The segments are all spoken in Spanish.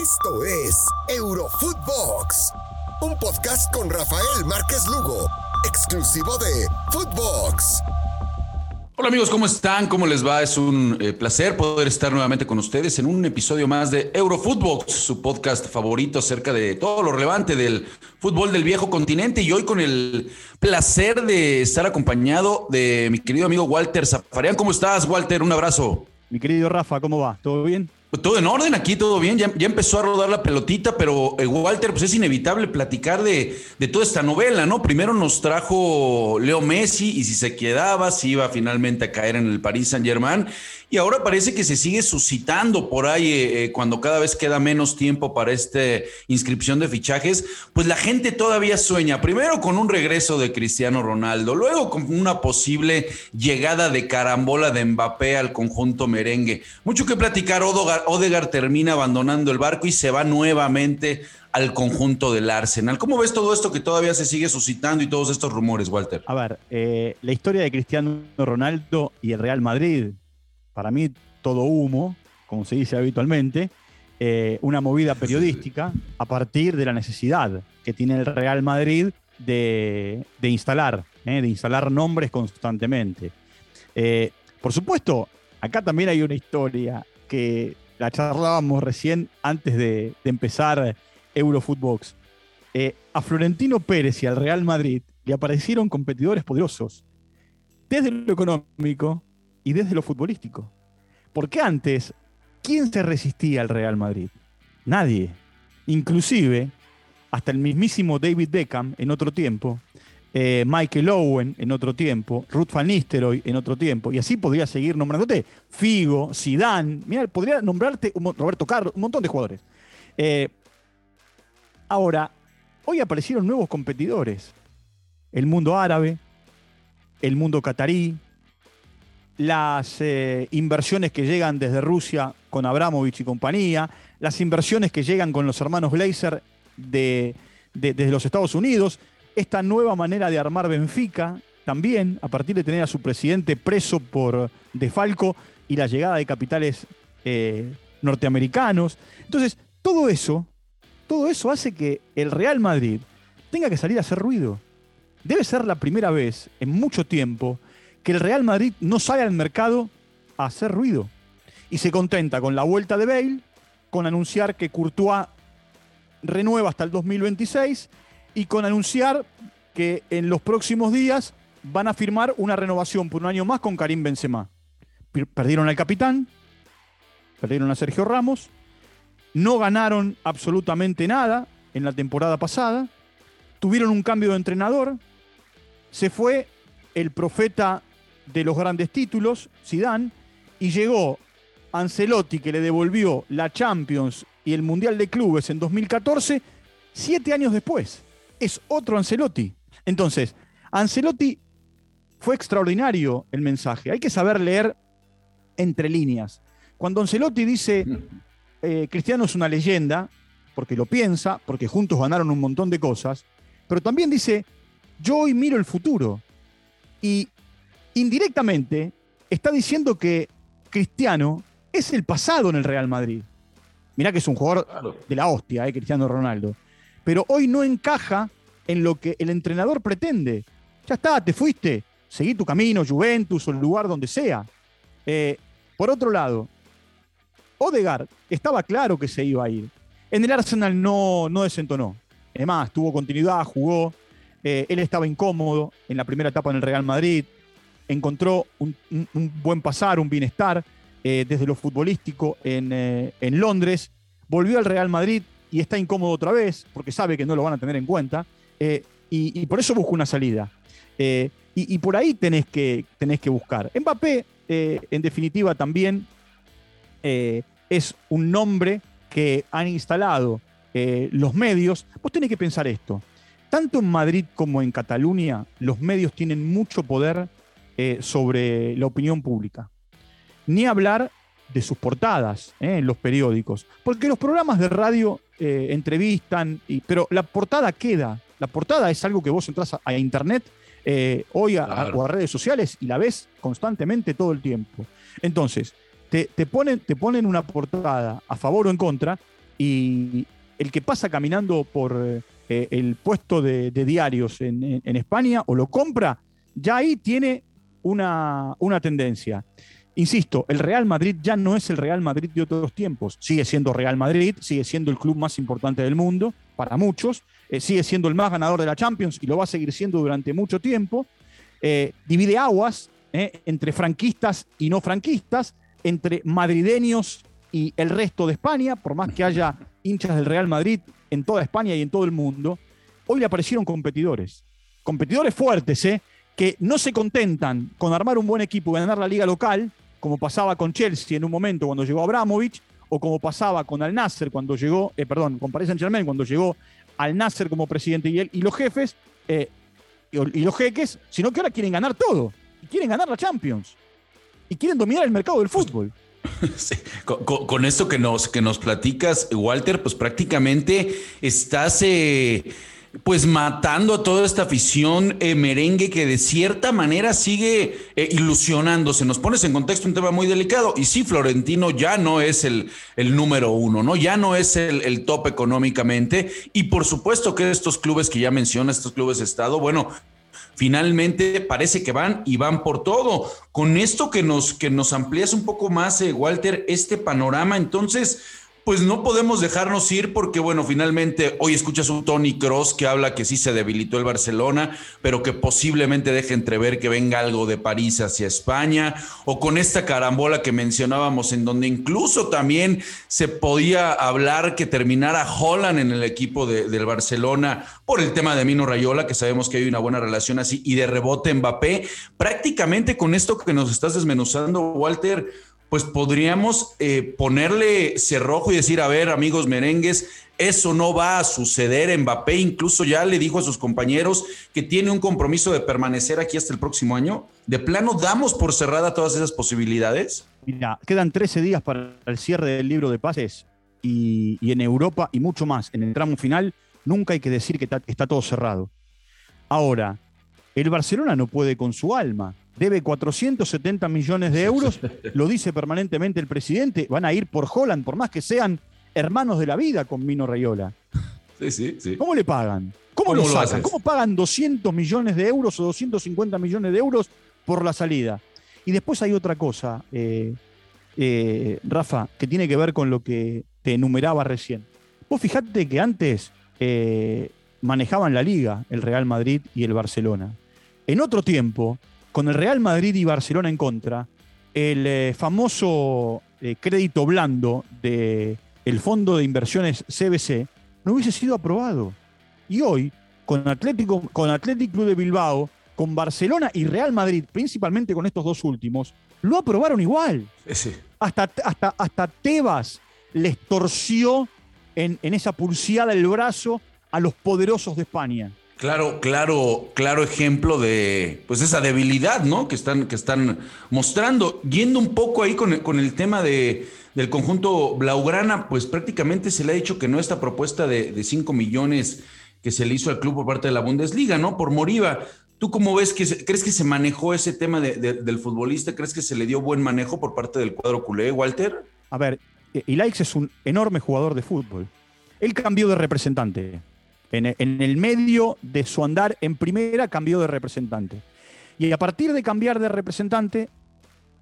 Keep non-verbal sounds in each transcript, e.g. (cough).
Esto es Eurofootbox, un podcast con Rafael Márquez Lugo, exclusivo de Footbox. Hola amigos, ¿cómo están? ¿Cómo les va? Es un eh, placer poder estar nuevamente con ustedes en un episodio más de Eurofootbox, su podcast favorito acerca de todo lo relevante del fútbol del viejo continente y hoy con el placer de estar acompañado de mi querido amigo Walter Zafarian. ¿Cómo estás, Walter? Un abrazo. Mi querido Rafa, ¿cómo va? ¿Todo bien? Pues todo en orden aquí, todo bien. Ya, empezó a rodar la pelotita, pero eh, Walter, pues es inevitable platicar de, de, toda esta novela, ¿no? Primero nos trajo Leo Messi y si se quedaba, si iba finalmente a caer en el Paris Saint Germain. Y ahora parece que se sigue suscitando por ahí eh, eh, cuando cada vez queda menos tiempo para esta inscripción de fichajes, pues la gente todavía sueña, primero con un regreso de Cristiano Ronaldo, luego con una posible llegada de carambola de Mbappé al conjunto merengue. Mucho que platicar, Odegaard, Odegaard termina abandonando el barco y se va nuevamente al conjunto del Arsenal. ¿Cómo ves todo esto que todavía se sigue suscitando y todos estos rumores, Walter? A ver, eh, la historia de Cristiano Ronaldo y el Real Madrid para mí todo humo, como se dice habitualmente, eh, una movida periodística a partir de la necesidad que tiene el Real Madrid de, instalar, eh, de instalar nombres constantemente. Por supuesto, acá también hay una historia que la charlábamos recién antes de, empezar Eurofootbox. a Florentino Pérez y al Real Madrid le aparecieron competidores poderosos, desde lo económico, y desde lo futbolístico. Porque antes, ¿quién se resistía al Real Madrid? Nadie. Inclusive, hasta el mismísimo David Beckham en otro tiempo, eh, Michael Owen en otro tiempo, Ruth Van Nistelrooy en otro tiempo, y así podría seguir nombrándote Figo, Zidane, mira, podría nombrarte Roberto Carlos, un montón de jugadores. Eh, ahora, hoy aparecieron nuevos competidores. El mundo árabe, el mundo catarí, las eh, inversiones que llegan desde Rusia con Abramovich y compañía, las inversiones que llegan con los hermanos Glazer de, desde los Estados Unidos, esta nueva manera de armar Benfica también, a partir de tener a su presidente preso por defalco y la llegada de capitales eh, norteamericanos. Entonces, todo eso, todo eso hace que el Real Madrid tenga que salir a hacer ruido. Debe ser la primera vez en mucho tiempo que el Real Madrid no sale al mercado a hacer ruido. Y se contenta con la vuelta de Bale, con anunciar que Courtois renueva hasta el 2026 y con anunciar que en los próximos días van a firmar una renovación por un año más con Karim Benzema. Perdieron al capitán, perdieron a Sergio Ramos, no ganaron absolutamente nada en la temporada pasada, tuvieron un cambio de entrenador, se fue el profeta de los grandes títulos, Zidane, y llegó Ancelotti, que le devolvió la Champions y el Mundial de Clubes en 2014, siete años después. Es otro Ancelotti. Entonces, Ancelotti fue extraordinario el mensaje. Hay que saber leer entre líneas. Cuando Ancelotti dice, (laughs) eh, Cristiano es una leyenda, porque lo piensa, porque juntos ganaron un montón de cosas, pero también dice, yo hoy miro el futuro. Y indirectamente está diciendo que Cristiano es el pasado en el Real Madrid. Mirá que es un jugador de la hostia, eh, Cristiano Ronaldo. Pero hoy no encaja en lo que el entrenador pretende. Ya está, te fuiste. Seguí tu camino, Juventus o el lugar donde sea. Eh, por otro lado, Odegaard estaba claro que se iba a ir. En el Arsenal no, no desentonó. Además, tuvo continuidad, jugó. Eh, él estaba incómodo en la primera etapa en el Real Madrid encontró un, buen pasar, un bienestar eh, desde lo futbolístico eh, en, Londres, volvió al Real Madrid y está incómodo otra vez porque sabe que no lo van a tener en cuenta eh, y, por eso busca una salida. Y, por ahí tenés que, tenés que buscar. Mbappé, en definitiva, también es un nombre que han instalado los medios. Vos tenés que pensar esto. Tanto en Madrid como en Cataluña, los medios tienen mucho poder eh, sobre la opinión pública. Ni hablar de sus portadas eh, en los periódicos. Porque los programas de radio eh, entrevistan, y, pero la portada queda. La portada es algo que vos entras a, internet hoy a, a, redes sociales y la ves constantemente todo el tiempo. Entonces, te, ponen, te ponen una portada a favor o en contra Y el que pasa caminando por eh, el puesto de, diarios en, España o lo compra, ya ahí tiene una, una tendencia. Insisto, el Real Madrid ya no es el Real Madrid de otros tiempos. Sigue siendo Real Madrid, sigue siendo el club más importante del mundo, para muchos, eh, sigue siendo el más ganador de la Champions y lo va a seguir siendo durante mucho tiempo. Eh, divide aguas entre franquistas y no franquistas, entre madrileños y el resto de España, por más que haya hinchas del Real Madrid en toda España y en todo el mundo, hoy le aparecieron competidores. Competidores fuertes, ¿eh? que no se contentan con armar un buen equipo y ganar la liga local, como pasaba con Chelsea en un momento cuando llegó Abramovich, o como pasaba con Al Nasser cuando llegó, eh, perdón, con Paris Saint Germain cuando llegó Al Nasser como presidente y, los jefes, eh, y, los jeques, sino que ahora quieren ganar todo, y quieren ganar la Champions, y quieren dominar el mercado del fútbol. (laughs) Con, esto que nos, que nos platicas, Walter, pues prácticamente estás eh, pues matando a toda esta afición eh, merengue que de cierta manera sigue eh, ilusionándose. Nos pones en contexto un tema muy delicado. Y sí, Florentino ya no es el, el número uno, ¿no? Ya no es el, el, top económicamente. Y por supuesto que estos clubes que ya mencionas, estos clubes de Estado, bueno, finalmente parece que van y van por todo. Con esto que nos, que nos amplías un poco más, eh, Walter, este panorama, entonces pues no podemos dejarnos ir porque, bueno, finalmente hoy escuchas un Tony Cross que habla que sí se debilitó el Barcelona, pero que posiblemente deje entrever que venga algo de París hacia España, o con esta carambola que mencionábamos, en donde incluso también se podía hablar que terminara Holland en el equipo del Barcelona por el tema de Mino Rayola, que sabemos que hay una buena relación así, y de rebote Mbappé. Prácticamente con esto que nos estás desmenuzando, Walter pues podríamos eh, ponerle cerrojo y decir, a ver, amigos merengues, eso no va a suceder. Mbappé incluso ya le dijo a sus compañeros que tiene un compromiso de permanecer aquí hasta el próximo año. ¿De plano damos por cerrada todas esas posibilidades? Mira, quedan 13 días para el cierre del libro de pases y, en Europa y mucho más. En el tramo final nunca hay que decir que está todo cerrado. Ahora, el Barcelona no puede con su alma debe 470 millones de euros, (laughs) lo dice permanentemente el presidente, van a ir por Holland, por más que sean hermanos de la vida con Mino Rayola. Sí, sí, sí. ¿Cómo le pagan? ¿Cómo, lo sacan? ¿Cómo pagan 200 millones de euros o 250 millones de euros por la salida? Y después hay otra cosa, eh, eh, Rafa, que tiene que ver con lo que te enumeraba recién. Vos fijate que antes eh, manejaban la liga el Real Madrid y el Barcelona. En otro tiempo, con el Real Madrid y Barcelona en contra, el eh, famoso eh, crédito blando del el Fondo de Inversiones CBC no hubiese sido aprobado. Y hoy, con Atlético, con Atlético Club de Bilbao, con Barcelona y Real Madrid, principalmente con estos dos últimos, lo aprobaron igual. Hasta, hasta, hasta Tebas les torció en, en esa pulseada el brazo a los poderosos de España. Claro, claro, claro ejemplo de pues esa debilidad, ¿no? Que están, que están mostrando. Yendo un poco ahí con con el tema de, del conjunto Blaugrana, pues prácticamente se le ha dicho que no esta propuesta de, 5 millones que se le hizo al club por parte de la Bundesliga, ¿no? Por Moriva. ¿Tú cómo ves que crees que se manejó ese tema del futbolista? ¿Crees que se le dio buen manejo por parte del cuadro culé, Walter? A ver, Ilaix es un enorme jugador de fútbol. Él cambió de representante. En, el medio de su andar en primera cambió de representante. Y a partir de cambiar de representante,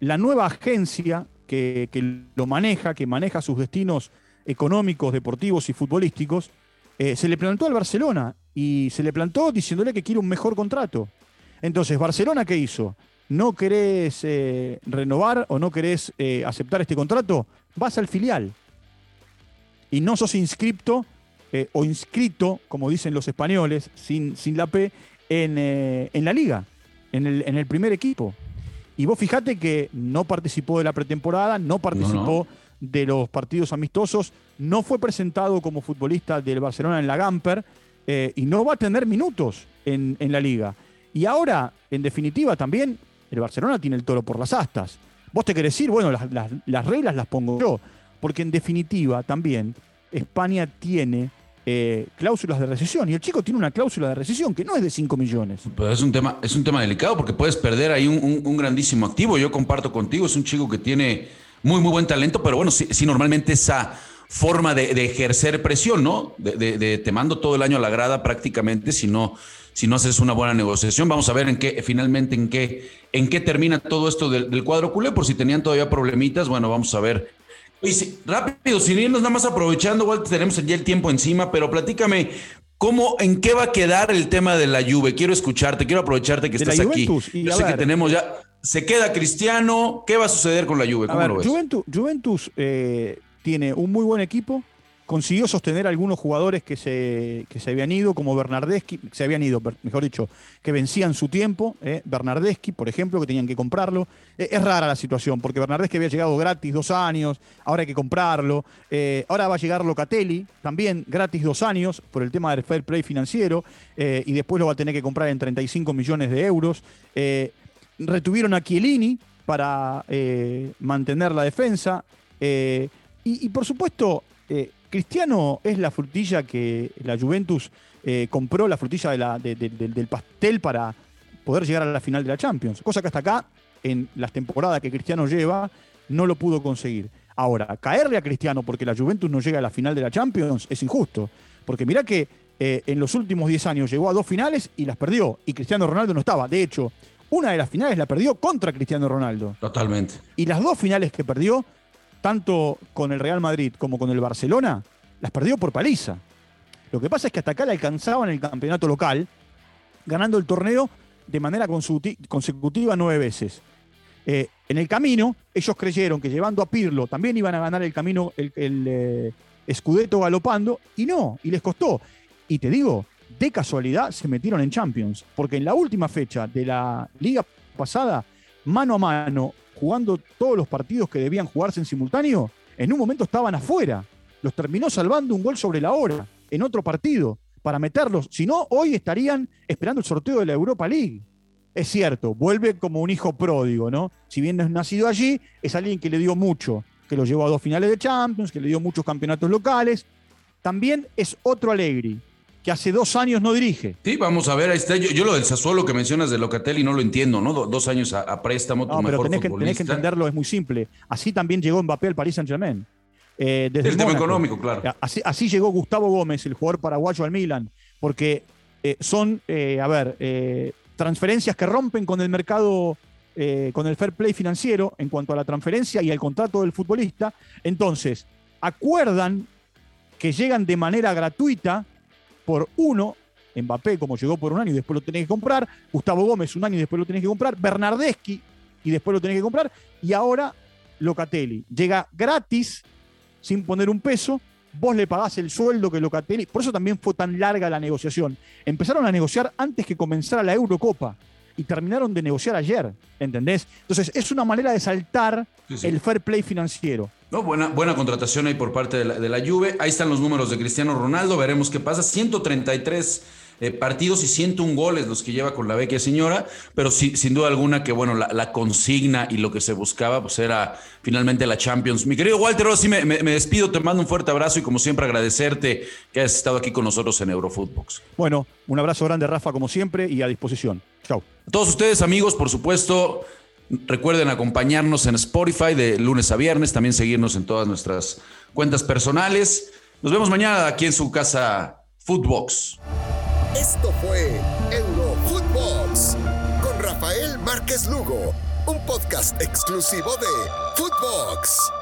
la nueva agencia que, lo maneja, que maneja sus destinos económicos, deportivos y futbolísticos, eh, se le plantó al Barcelona y se le plantó diciéndole que quiere un mejor contrato. Entonces, ¿Barcelona qué hizo? ¿No querés eh, renovar o no querés eh, aceptar este contrato? Vas al filial. Y no sos inscripto eh, o inscrito, como dicen los españoles, sin, sin la P, eh, en, la liga, en el, en el, primer equipo. Y vos fijate que no participó de la pretemporada, no participó de los partidos amistosos, no fue presentado como futbolista del Barcelona en la Gamper eh, y no va a tener minutos en, la liga. Y ahora, en definitiva, también el Barcelona tiene el toro por las astas. Vos te querés decir, bueno, las, las reglas las pongo yo, porque en definitiva también España tiene eh, cláusulas de recesión. Y el chico tiene una cláusula de recesión que no es de 5 millones. Pero es un tema, es un tema delicado porque puedes perder ahí un, grandísimo activo. Yo comparto contigo, es un chico que tiene muy, muy buen talento, pero bueno, sí, normalmente esa forma de, ejercer presión, ¿no? De, te mando todo el año a la grada prácticamente si no, si no haces una buena negociación. Vamos a ver en qué, finalmente, en qué, en qué termina todo esto del, cuadro culé, por si tenían todavía problemitas. Bueno, vamos a ver. Oye, rápido, sin irnos nada más aprovechando, igual tenemos ya el tiempo encima, pero platícame, ¿Cómo, ¿En qué va a quedar el tema de la Juve? Quiero escucharte, quiero aprovecharte que estás aquí. Yo sé que tenemos ya. Se queda Cristiano. ¿Qué va a suceder con la Juve? ¿Cómo lo ves? Juventus, Juventus eh, tiene un muy buen equipo, consiguió sostener a algunos jugadores que se, se habían ido, como Bernardeschi, se habían ido, mejor dicho, que vencían su tiempo. Eh, Bernardeschi, por ejemplo, que tenían que comprarlo. Eh, es rara la situación, porque Bernardeschi había llegado gratis dos años, ahora hay que comprarlo. Eh, ahora va a llegar Locatelli, también gratis dos años, por el tema del fair play financiero, y después lo va a tener que comprar en 35 millones de euros. retuvieron a Chiellini para mantener la defensa. Y, por supuesto, eh, Cristiano es la frutilla que la Juventus eh, compró, la frutilla del pastel para poder llegar a la final de la Champions. Cosa que hasta acá, en las temporadas que Cristiano lleva, no lo pudo conseguir. Ahora, caerle a Cristiano porque la Juventus no llega a la final de la Champions es injusto. Porque mirá que eh, en los últimos 10 años llegó a dos finales y las perdió. Y Cristiano Ronaldo no estaba. De hecho, una de las finales la perdió contra Cristiano Ronaldo. Totalmente. Y las dos finales que perdió tanto con el Real Madrid como con el Barcelona, las perdió por paliza. Lo que pasa es que hasta acá le alcanzaban el campeonato local, ganando el torneo de manera consecutiva nueve veces. Eh, en el camino, ellos creyeron que llevando a Pirlo también iban a ganar el camino, el, el eh, galopando, y no, y les costó. Y te digo, de casualidad se metieron en Champions, porque en la última fecha de la liga pasada, mano a mano, jugando todos los partidos que debían jugarse en simultáneo, en un momento estaban afuera. Los terminó salvando un gol sobre la hora en otro partido para meterlos. Si no, hoy estarían esperando el sorteo de la Europa League. Es cierto, vuelve como un hijo pródigo, ¿no? Si bien no es nacido allí, es alguien que le dio mucho, que lo llevó a dos finales de Champions, que le dio muchos campeonatos locales. También es otro Allegri, que hace dos años no dirige. Sí, vamos a ver, ahí está. Yo, lo del Sassuolo que mencionas de Locatelli no lo entiendo, ¿no? dos años a, préstamo, no, pero tenés que, tenés que, entenderlo, es muy simple. Así también llegó Mbappé al Paris Saint-Germain. Eh, desde el, tema económico, claro. Así, llegó Gustavo Gómez, el jugador paraguayo al Milan, porque eh, son, eh, a ver, transferencias que rompen con el mercado, con el fair play financiero en cuanto a la transferencia y al contrato del futbolista. Entonces, acuerdan que llegan de manera gratuita por uno. Mbappé, como llegó por un año y después lo tenés que comprar. Gustavo Gómez, un año y después lo tenés que comprar. Bernardeschi, y después lo tenés que comprar. Y ahora Locatelli. Llega gratis, sin poner un peso. Vos le pagás el sueldo que Locatelli. Por eso también fue tan larga la negociación. Empezaron a negociar antes que comenzara la Eurocopa y terminaron de negociar ayer, ¿entendés? Entonces es una manera de saltar el fair play financiero. No, buena, buena contratación ahí por parte de la, de la Juve. Ahí están los números de Cristiano Ronaldo, veremos qué pasa. 133 eh, partidos y 101 goles los que lleva con la vecchia señora, pero sí, sin duda alguna que, bueno, la, consigna y lo que se buscaba, pues era finalmente la Champions. Mi querido Walter, ahora sí me, despido, te mando un fuerte abrazo y como siempre agradecerte que hayas estado aquí con nosotros en Eurofootbox. Bueno, un abrazo grande, Rafa, como siempre, y a disposición. Chao. A todos ustedes, amigos, por supuesto. Recuerden acompañarnos en Spotify de lunes a viernes, también seguirnos en todas nuestras cuentas personales. Nos vemos mañana aquí en su casa Footbox. Esto fue Eurofootbox con Rafael Márquez Lugo, un podcast exclusivo de Footbox.